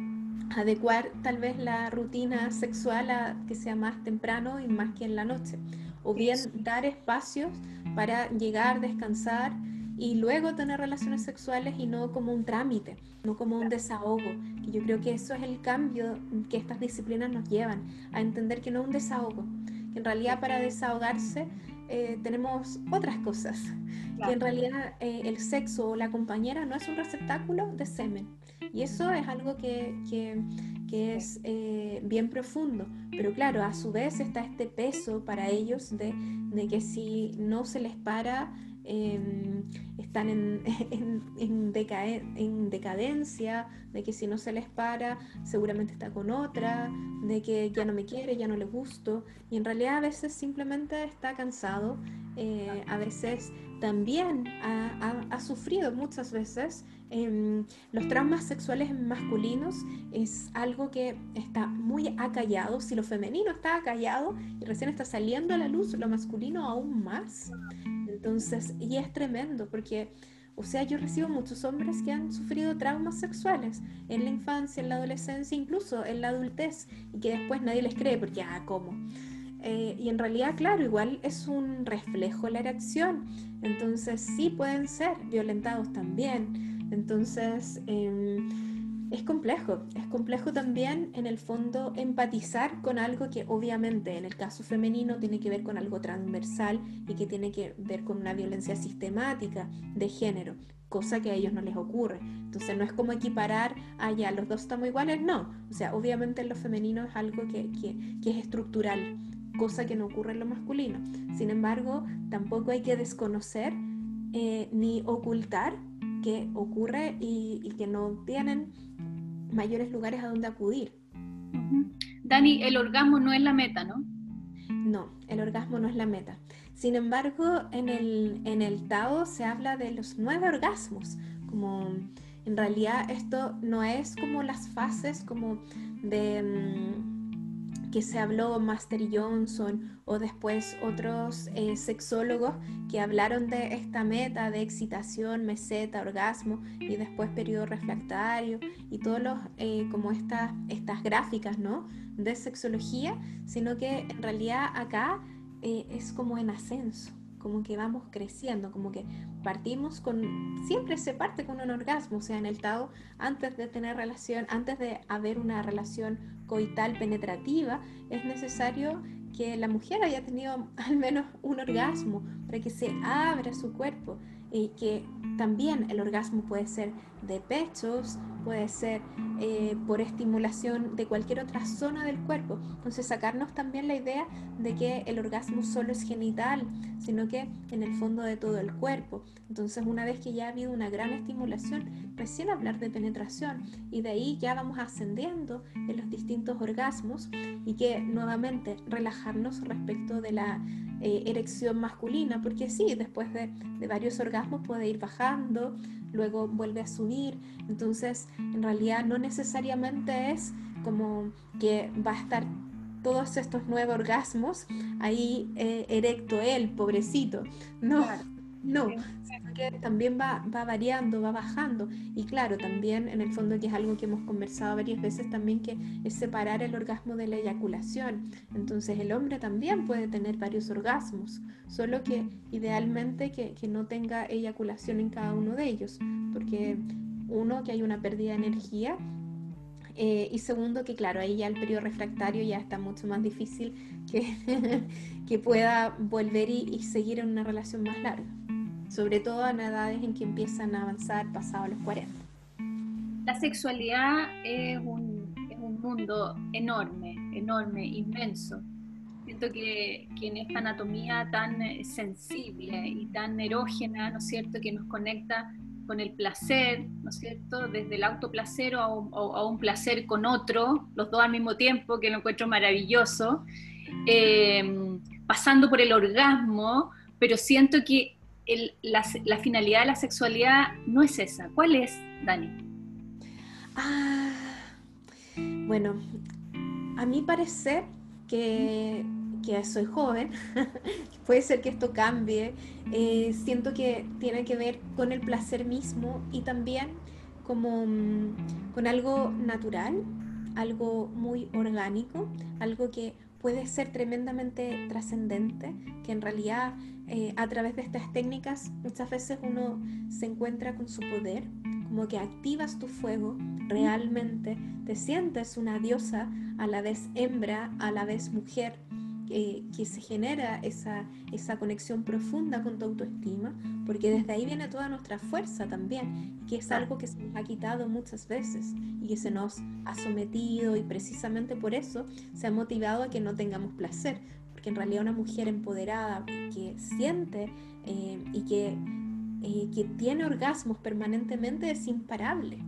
adecuar tal vez la rutina sexual a que sea más temprano y más que en la noche. O bien dar espacios para llegar, descansar y luego tener relaciones sexuales y no como un trámite, no como un desahogo. Y yo creo que eso es el cambio que estas disciplinas nos llevan, a entender que no es un desahogo, que en realidad para desahogarse eh, tenemos otras cosas, que en realidad eh, el sexo o la compañera no es un receptáculo de semen. Y eso es algo que, que, que es eh, bien profundo. Pero claro, a su vez está este peso para ellos de, de que si no se les para em, están en, [LAUGHS] en, decadencia, de que si no se les para, seguramente está con otra, de que ya no me quiere, ya no le gusto, y en realidad a veces simplemente está cansado, eh, a veces también ha, sufrido muchas veces em, los traumas sexuales masculinos es algo que está muy acallado. Si lo femenino está acallado y recién está saliendo a la luz, lo masculino aún más. Entonces, y es tremendo porque, o sea, yo recibo muchos hombres que han sufrido traumas sexuales en la infancia, en la adolescencia, incluso en la adultez, y que después nadie les cree porque, ah, ¿cómo? Eh, y en realidad, claro, igual es un reflejo la erección. Entonces sí pueden ser violentados también. Entonces em, es complejo. Es complejo también en el fondo empatizar con algo que obviamente en el caso femenino tiene que ver con algo transversal y que tiene que ver con una violencia sistemática de género cosa que a ellos no les ocurre. Entonces no es como equiparar, ah, ya, los dos estamos iguales, no. O sea, obviamente en lo femenino es algo que, que es estructural cosa que no ocurre en lo masculino. Sin embargo, tampoco hay que desconocer eh, ni ocultar que ocurre y, que no tienen mayores lugares a donde acudir. Dani, el orgasmo no es la meta, ¿no? No, el orgasmo no es la meta. Sin embargo, en el, en el Tao se habla de los nueve orgasmos, como en realidad esto no es como las fases como de... Mm, que se habló Master Johnson o después otros eh, sexólogos que hablaron de esta meta de excitación, meseta, orgasmo y después periodo refractario y todos los eh, como estas estas gráficas, ¿no? De sexología, sino que en realidad acá eh, es como en ascenso como que vamos creciendo, como que partimos con, siempre se parte con un orgasmo, o sea, en el Tao, antes de tener relación, antes de haber una relación coital penetrativa, es necesario que la mujer haya tenido [LAUGHS] al menos un orgasmo para que se abra su cuerpo y que también el orgasmo puede ser de pechos, puede ser eh, por estimulación de cualquier otra zona del cuerpo. Entonces sacarnos también la idea de que el orgasmo solo es genital, sino que en el fondo de todo el cuerpo. Entonces una vez que ya ha habido una gran estimulación, recién hablar de penetración y de ahí ya vamos ascendiendo en los distintos orgasmos y que nuevamente relajarnos respecto de la eh, erección masculina, porque sí, después de, de varios orgasmos puede ir bajando, luego vuelve a subir. Entonces, en realidad no necesariamente es como que va a estar todos estos nueve orgasmos ahí eh, erecto él, pobrecito. No, no, que también va, va, variando, va bajando. Y claro, también en el fondo que es algo que hemos conversado varias veces también, que es separar el orgasmo de la eyaculación. Entonces el hombre también puede tener varios orgasmos, solo que idealmente que, no tenga eyaculación en cada uno de ellos, porque uno, que hay una pérdida de energía eh, y segundo, que claro, ahí ya el periodo refractario ya está mucho más difícil que, [LAUGHS] pueda volver y, seguir en una relación más larga sobre todo en edades en que empiezan a avanzar pasado los 40. La sexualidad es un, es un mundo enorme, enorme, inmenso. Siento que, que, en esta anatomía tan eh, sensible y tan erógena, ¿no es cierto?, que nos conecta con el placer, ¿no es cierto?, desde el autoplacer o a un, placer con otro, los dos al mismo tiempo, que lo encuentro maravilloso, eh, pasando por el orgasmo, pero siento que la, finalidad de la sexualidad no es esa. ¿Cuál es, Dani? Ah, bueno, a mí parece que, que soy joven, [LAUGHS] puede ser que esto cambie, eh, siento que tiene que ver con el placer mismo y también como mm, con algo natural, algo muy orgánico, algo que puede ser tremendamente trascendente, que en realidad eh, a través de estas técnicas muchas veces uno se encuentra con su poder, como que activas tu fuego realmente, te sientes una diosa a la vez hembra, a la vez mujer, que se genera esa, esa conexión profunda con tu autoestima, porque desde ahí viene toda nuestra fuerza también, que es algo que se nos ha quitado muchas veces y que se nos ha sometido y precisamente por eso se ha motivado a que no tengamos placer, porque en realidad una mujer empoderada que siente eh, y que, eh, que tiene orgasmos permanentemente es imparable.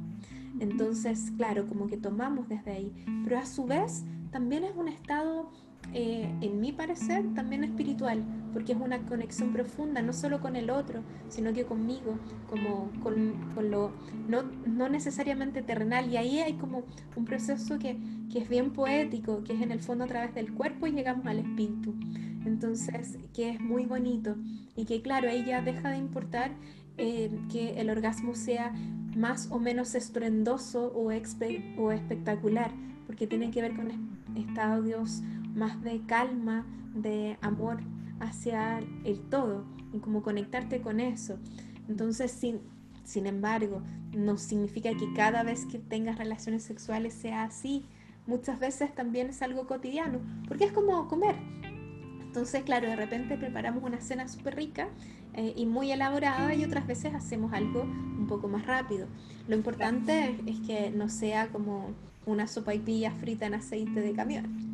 Entonces, claro, como que tomamos desde ahí, pero a su vez también es un estado eh, en mi parecer, también espiritual, porque es una conexión profunda, no solo con el otro, sino que conmigo, como con, con lo no, no, necesariamente terrenal. Y ahí hay como un proceso que, que, es bien poético, que es en el fondo a través del cuerpo y llegamos al espíritu. Entonces, que es muy bonito y que claro, ahí ya deja de importar eh, que el orgasmo sea más o menos estruendoso o, o espectacular, porque tiene que ver con estados más de calma, de amor hacia el todo y como conectarte con eso. Entonces, sin, sin embargo, no significa que cada vez que tengas relaciones sexuales sea así. Muchas veces también es algo cotidiano, porque es como comer. Entonces, claro, de repente preparamos una cena súper rica eh, y muy elaborada y otras veces hacemos algo un poco más rápido. Lo importante es, que no sea como una sopa y pilla frita en aceite de camión.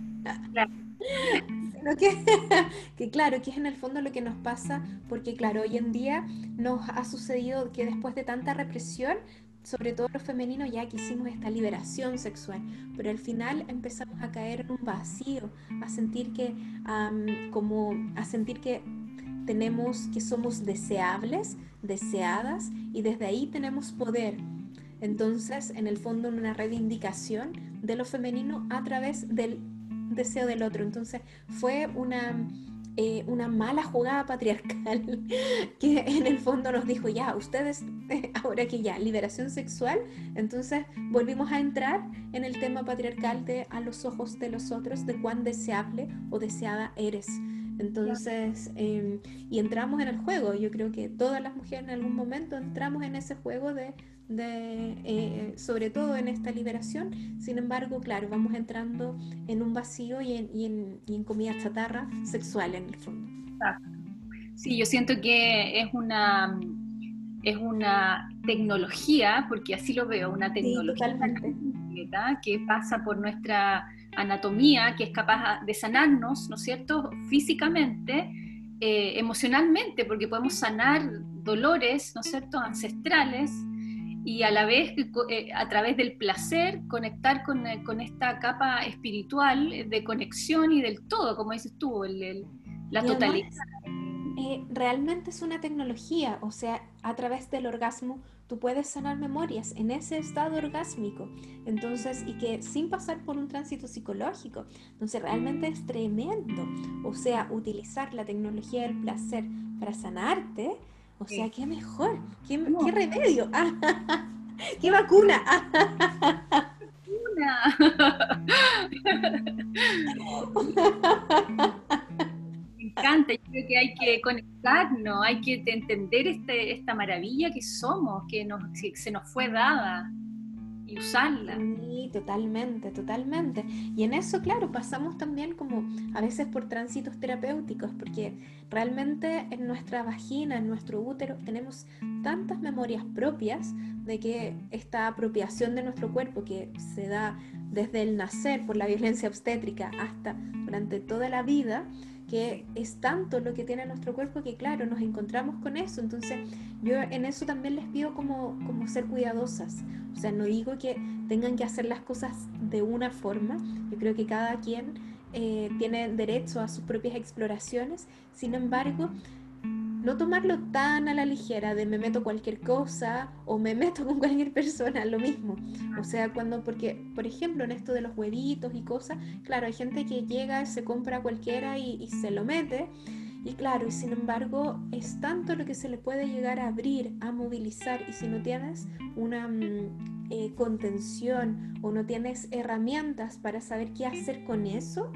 Que, [LAUGHS] que, claro, que es en el fondo lo que nos pasa, porque claro, hoy en día nos ha sucedido que después de tanta represión, sobre todo los femeninos, ya quisimos esta liberación sexual, pero al final empezamos a caer en un vacío, a sentir que, como, a sentir que tenemos, que somos deseables, deseadas, y desde ahí tenemos poder. Entonces, en el fondo, una reivindicación de lo femenino a través del deseo del otro. Entonces fue una, eh, una mala jugada patriarcal [LAUGHS] que en el fondo nos dijo, ya, ustedes, [LAUGHS] ahora que ya, liberación sexual, entonces volvimos a entrar en el tema patriarcal de a los ojos de los otros, de cuán deseable o deseada eres. Entonces, em, y entramos en el juego. Yo creo que todas las mujeres en algún momento entramos en ese juego de de, eh, sobre todo en esta liberación. Sin embargo, claro, vamos entrando en un vacío y en, y en, y en comida chatarra sexual en el fondo. Sí, yo siento que es una, es una tecnología, porque así lo veo, una tecnología que pasa por nuestra anatomía, que es capaz de sanarnos, ¿no es cierto?, físicamente, eh, emocionalmente, porque podemos sanar dolores, ¿no es cierto?, ancestrales, y a la vez, eh, a través del placer, conectar con, eh, con, esta capa espiritual de conexión y del todo, como dices tú, el, la totalidad. Eh, realmente es una tecnología, o sea, a través del orgasmo tú puedes sanar memorias en ese estado orgásmico, entonces, y que sin pasar por un tránsito psicológico, entonces realmente es tremendo, o sea, utilizar la tecnología del placer para sanarte, o sea, qué mejor, qué, qué remedio, [LAUGHS] qué vacuna. [LAUGHS] Me encanta, yo creo que hay que conectarnos, hay que entender este, esta maravilla que somos, que, nos, que se nos fue dada y usarla. Sí, totalmente, totalmente. Y en eso, claro, pasamos también como a veces por tránsitos terapéuticos, porque realmente en nuestra vagina, en nuestro útero, tenemos tantas memorias propias de que esta apropiación de nuestro cuerpo que se da desde el nacer por la violencia obstétrica hasta durante toda la vida, que es tanto lo que tiene nuestro cuerpo que claro, nos encontramos con eso. Entonces yo en eso también les pido como, como ser cuidadosas. O sea, no digo que tengan que hacer las cosas de una forma, yo creo que cada quien eh, tiene derecho a sus propias exploraciones, sin embargo, no tomarlo tan a la ligera de me meto cualquier cosa o me meto con cualquier persona, lo mismo. O sea, cuando, porque, por ejemplo, en esto de los huevitos y cosas, claro, hay gente que llega, se compra cualquiera y, se lo mete. Y claro, y sin embargo, es tanto lo que se le puede llegar a abrir, a movilizar, y si no tienes una mm, eh, contención o no tienes herramientas para saber qué hacer con eso,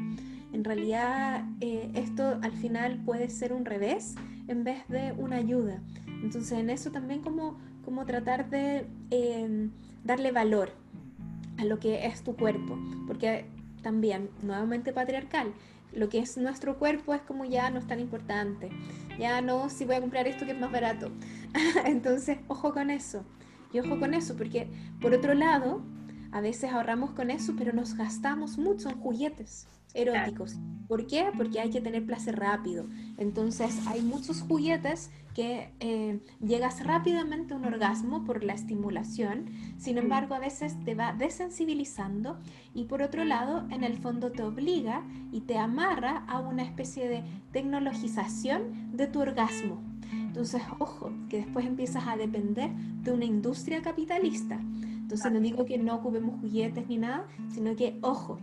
en realidad eh, esto al final puede ser un revés en vez de una ayuda. Entonces en eso también como, como tratar de em, darle valor a lo que es tu cuerpo, porque también, nuevamente patriarcal, lo que es nuestro cuerpo es como ya no es tan importante, ya no si voy a comprar esto que es más barato. [LAUGHS] Entonces, ojo con eso, y ojo con eso, porque por otro lado, a veces ahorramos con eso, pero nos gastamos mucho en juguetes eróticos. ¿Por qué? Porque hay que tener placer rápido. Entonces hay muchos juguetes que eh, llegas rápidamente a un orgasmo por la estimulación, sin embargo a veces te va desensibilizando y por otro lado en el fondo te obliga y te amarra a una especie de tecnologización de tu orgasmo. Entonces, ojo, que después empiezas a depender de una industria capitalista. Entonces no digo que no ocupemos juguetes ni nada, sino que, ojo,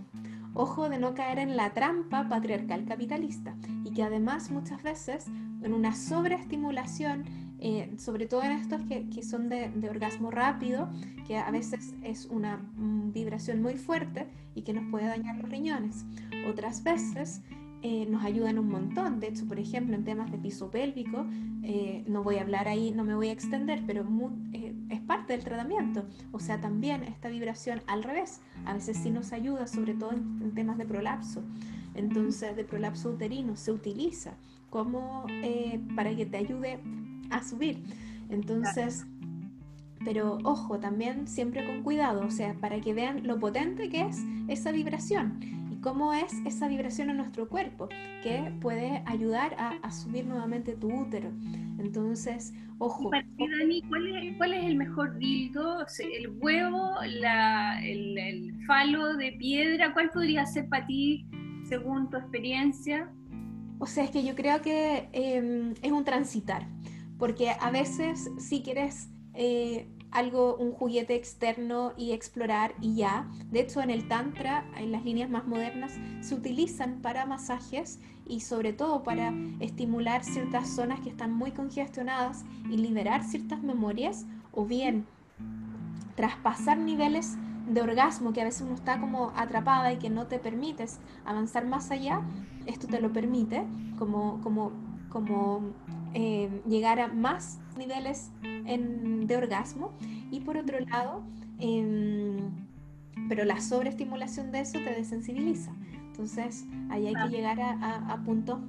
Ojo de no caer en la trampa patriarcal capitalista y que además muchas veces en una sobreestimulación, eh, sobre todo en estos que, que son de, de, orgasmo rápido, que a veces es una mm, vibración muy fuerte y que nos puede dañar los riñones. Otras veces eh, nos ayudan un montón. De hecho, por ejemplo, en temas de piso pélvico, eh, no voy a hablar ahí, no me voy a extender, pero eh, es parte del tratamiento. O sea, también esta vibración al revés, a veces sí nos ayuda, sobre todo en, temas de prolapso. Entonces, de prolapso uterino se utiliza como para que te ayude a subir. Entonces, pero ojo, también siempre con cuidado, o sea, para que vean lo potente que es esa vibración cómo es esa vibración en nuestro cuerpo, que puede ayudar a, subir nuevamente tu útero. Entonces, ojo. para ti, Dani, ¿cuál es, el mejor dildo? ¿El huevo, el, falo de piedra? ¿Cuál podría ser para ti según tu experiencia? O sea, es que yo creo que em, es un transitar, porque a veces si quieres eh, algo, un juguete externo y explorar y ya. De hecho, en el Tantra, en las líneas más modernas, se utilizan para masajes y sobre todo para estimular ciertas zonas que están muy congestionadas y liberar ciertas memorias o bien traspasar niveles de orgasmo que a veces uno está como atrapada y que no te permites avanzar más allá, esto te lo permite como, como, como eh, llegar a más niveles de orgasmo y por otro lado, em, pero la sobreestimulación de eso te desensibiliza. Entonces, ahí hay que llegar a, a, puntos.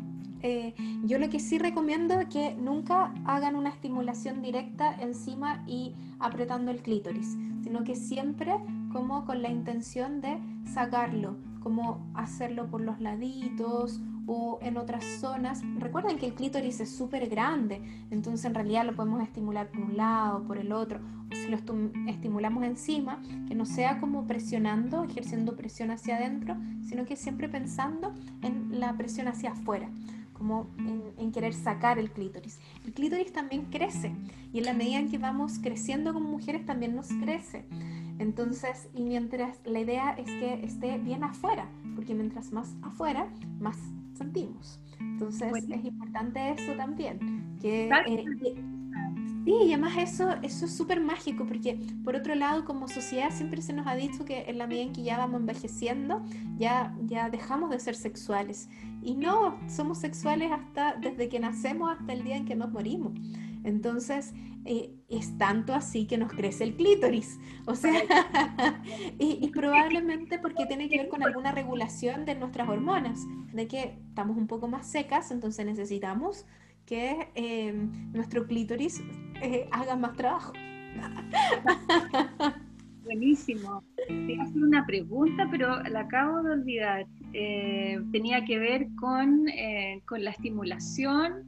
Eh, yo lo que sí recomiendo es que nunca hagan una estimulación directa encima y apretando el clítoris, sino que siempre como con la intención de sacarlo, como hacerlo por los laditos o en otras zonas. Recuerden que el clítoris es súper grande, entonces en realidad lo podemos estimular por un lado, por el otro, o si lo estimulamos encima, que no sea como presionando, ejerciendo presión hacia adentro, sino que siempre pensando en la presión hacia afuera como en, en, querer sacar el clítoris. El clítoris también crece y en la medida en que vamos creciendo como mujeres también nos crece. Entonces, y mientras la idea es que esté bien afuera, porque mientras más afuera, más sentimos. Entonces, es importante eso también. Que, eh, sí, y además eso, eso es súper mágico, porque por otro lado, como sociedad siempre se nos ha dicho que en la medida en que ya vamos envejeciendo, ya, ya dejamos de ser sexuales. Y no, somos sexuales hasta desde que nacemos hasta el día en que nos morimos. Entonces, eh, es tanto así que nos crece el clítoris. O sea, [LAUGHS] y, probablemente porque tiene que ver con alguna regulación de nuestras hormonas, de que estamos un poco más secas, entonces necesitamos que eh, nuestro clítoris eh, haga más trabajo. [LAUGHS] Buenísimo. Te iba a hacer una pregunta, pero la acabo de olvidar. tenía que ver con, con la estimulación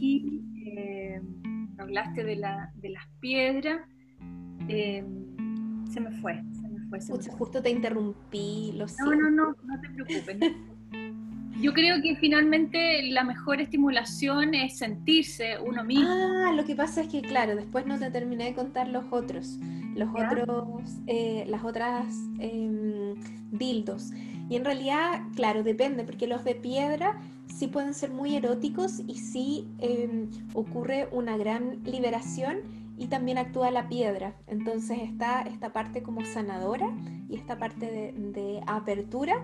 y hablaste de, la, de las piedras, eh, se me fue, se me fue. Justo te interrumpí, lo No, no, no, no te preocupes. Yo creo que finalmente la mejor estimulación es sentirse uno mismo. Ah, lo que pasa es que, claro, después no te terminé de contar los otros, los otros, eh, las otras eh, dildos. Y en realidad, claro, depende, porque los de piedra sí pueden ser muy eróticos y sí em, ocurre una gran liberación y también actúa la piedra. Entonces está esta parte como sanadora y esta parte de, apertura,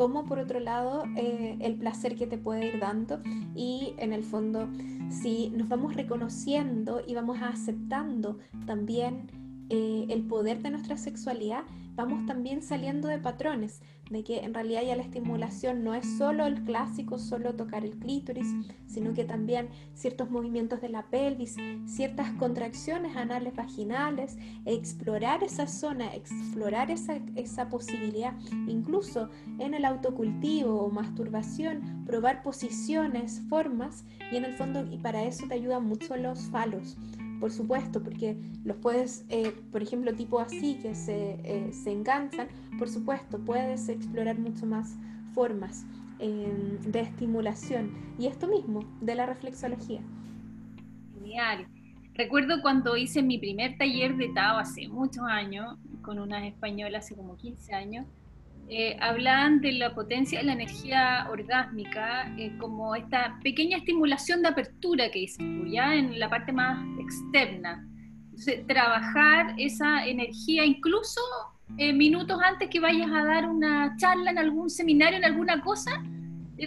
como por otro lado eh, el placer que te puede ir dando y en el fondo si nos vamos reconociendo y vamos aceptando también eh, el poder de nuestra sexualidad, vamos también saliendo de patrones. De que en realidad ya la estimulación no es solo el clásico, solo tocar el clítoris, sino que también ciertos movimientos de la pelvis, ciertas contracciones anales vaginales, explorar esa zona, explorar esa, esa posibilidad, incluso en el autocultivo o masturbación, probar posiciones, formas, y en el fondo, y para eso te ayudan mucho los falos por supuesto, porque los puedes, eh, por ejemplo, tipo así, que se, eh, se, enganchan, por supuesto, puedes explorar mucho más formas em, de estimulación. Y esto mismo, de la reflexología. Genial. Recuerdo cuando hice mi primer taller de Tao hace muchos años, con unas españolas hace como 15 años, eh, hablan de la potencia de la energía orgásmica eh, como esta pequeña estimulación de apertura que dices tú, ya en la parte más externa. Entonces, trabajar esa energía incluso eh, minutos antes que vayas a dar una charla en algún seminario, en alguna cosa,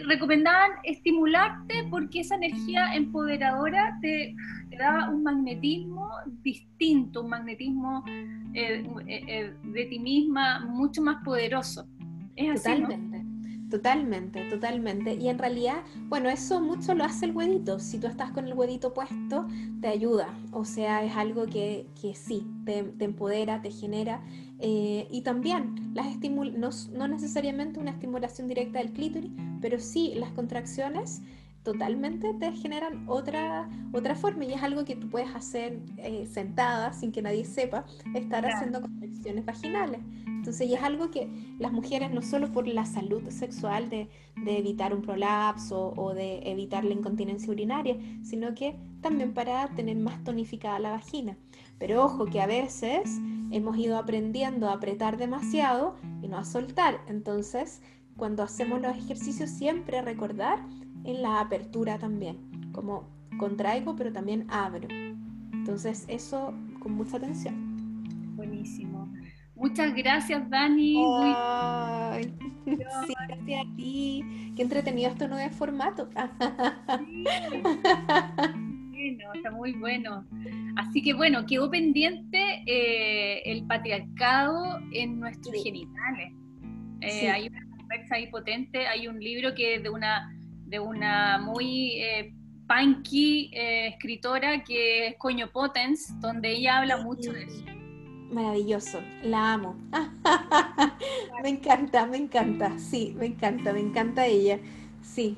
recomendaban estimularte porque esa energía empoderadora te, da un magnetismo distinto, un magnetismo de ti misma mucho más poderoso totalmente, totalmente, totalmente. Y en realidad, bueno, eso mucho lo hace el huevito. Si tú estás con el huevito puesto, te ayuda. O sea, es algo que, que sí, te, empodera, te genera. Eh, y también las estimul no, no necesariamente una estimulación directa del clítoris, pero sí las contracciones totalmente te generan otra, otra forma y es algo que tú puedes hacer eh, sentada sin que nadie sepa, estar haciendo contracciones vaginales. Entonces, y es algo que las mujeres, no solo por la salud sexual de, de evitar un prolapso o de evitar la incontinencia urinaria, sino que también para tener más tonificada la vagina. Pero ojo que a veces hemos ido aprendiendo a apretar demasiado y no a soltar. Entonces, cuando hacemos los ejercicios, siempre recordar en la apertura también, como contraigo pero también abro. Entonces eso con mucha atención. Buenísimo. Muchas gracias Dani. Ay, [LAUGHS] sí, gracias a ti. Qué entretenido este nuevo formato. bueno, está muy bueno. Así que bueno, quedó pendiente eh, el patriarcado en nuestros genitales. Eh, hay una conversa ahí potente, hay un libro que es de una de una muy eh, punky eh, escritora que es Coño Potens, donde ella habla mucho de eso. Maravilloso, la amo. [LAUGHS] me encanta, me encanta, sí, me encanta, me encanta ella, sí.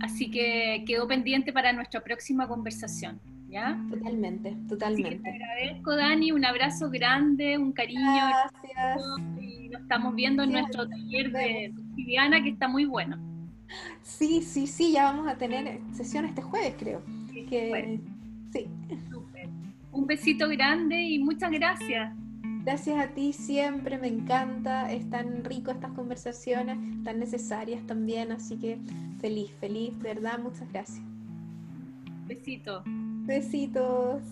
Así que quedó pendiente para nuestra próxima conversación. ¿Ya? Totalmente, totalmente. te agradezco, Dani, un abrazo grande, un cariño. Gracias. Y nos estamos viendo en nuestro taller de Viviana, que está muy bueno. Sí, sí, sí, ya vamos a tener sesión este jueves, creo. Sí, Un besito grande y muchas gracias. Gracias a ti siempre, me encanta, es tan rico estas conversaciones, tan necesarias también, así que feliz, feliz, verdad, muchas gracias. Besito. Besitos.